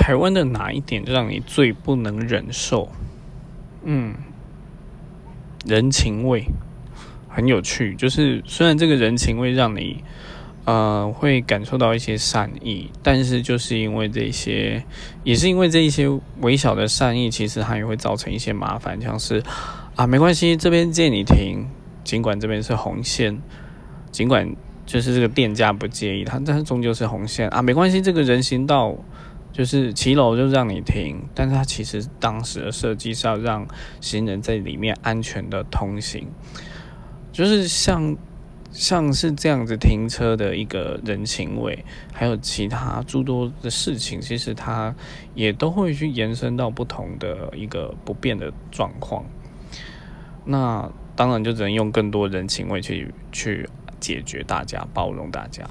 台湾的哪一点让你最不能忍受？嗯，人情味很有趣。就是虽然这个人情味让你呃会感受到一些善意，但是就是因为这些，也是因为这一些微小的善意，其实它也会造成一些麻烦，像是啊没关系，这边借你停，尽管这边是红线，尽管就是这个店家不介意，他但是终究是红线啊，没关系，这个人行道。就是骑楼就让你停，但是它其实当时的设计是要让行人在里面安全的通行，就是像像是这样子停车的一个人情味，还有其他诸多的事情，其实它也都会去延伸到不同的一个不变的状况。那当然就只能用更多人情味去去解决大家，包容大家。